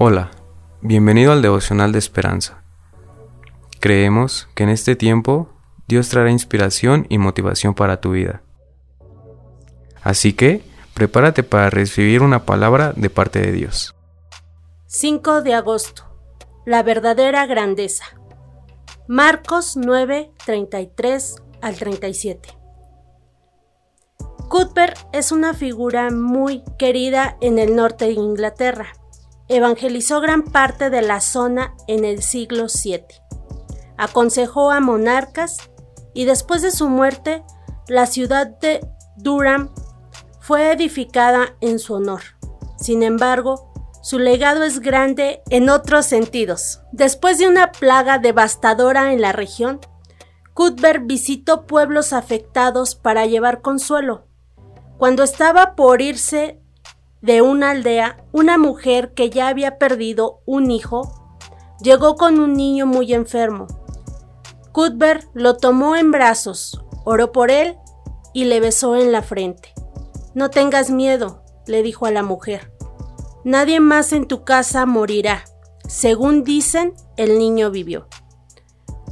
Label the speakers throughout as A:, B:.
A: Hola, bienvenido al devocional de esperanza. Creemos que en este tiempo Dios traerá inspiración y motivación para tu vida. Así que, prepárate para recibir una palabra de parte de Dios.
B: 5 de agosto. La verdadera grandeza. Marcos 9, 33 al 37. Cuthbert es una figura muy querida en el norte de Inglaterra evangelizó gran parte de la zona en el siglo VII. Aconsejó a monarcas y después de su muerte, la ciudad de Durham fue edificada en su honor. Sin embargo, su legado es grande en otros sentidos. Después de una plaga devastadora en la región, Cuthbert visitó pueblos afectados para llevar consuelo. Cuando estaba por irse de una aldea, una mujer que ya había perdido un hijo llegó con un niño muy enfermo. Cuthbert lo tomó en brazos, oró por él y le besó en la frente. No tengas miedo, le dijo a la mujer. Nadie más en tu casa morirá. Según dicen, el niño vivió.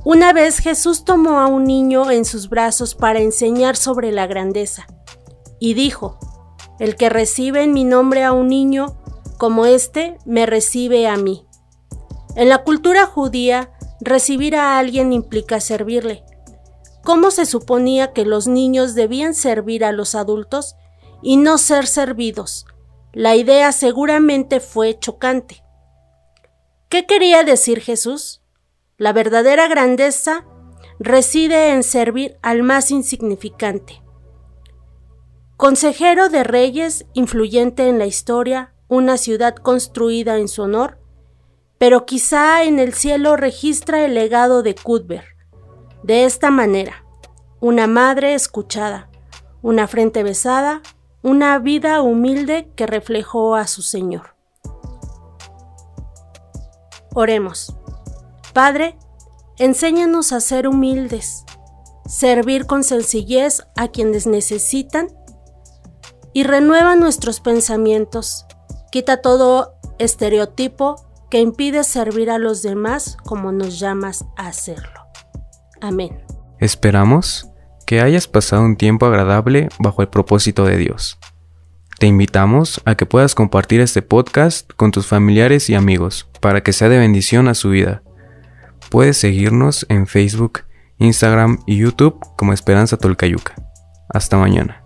B: Una vez Jesús tomó a un niño en sus brazos para enseñar sobre la grandeza y dijo, el que recibe en mi nombre a un niño como este, me recibe a mí. En la cultura judía, recibir a alguien implica servirle. ¿Cómo se suponía que los niños debían servir a los adultos y no ser servidos? La idea seguramente fue chocante. ¿Qué quería decir Jesús? La verdadera grandeza reside en servir al más insignificante. Consejero de reyes, influyente en la historia, una ciudad construida en su honor, pero quizá en el cielo registra el legado de Cuthbert. De esta manera, una madre escuchada, una frente besada, una vida humilde que reflejó a su Señor. Oremos. Padre, enséñanos a ser humildes, servir con sencillez a quienes necesitan y renueva nuestros pensamientos. Quita todo estereotipo que impide servir a los demás como nos llamas a hacerlo. Amén.
A: Esperamos que hayas pasado un tiempo agradable bajo el propósito de Dios. Te invitamos a que puedas compartir este podcast con tus familiares y amigos para que sea de bendición a su vida. Puedes seguirnos en Facebook, Instagram y YouTube como Esperanza Tolcayuca. Hasta mañana.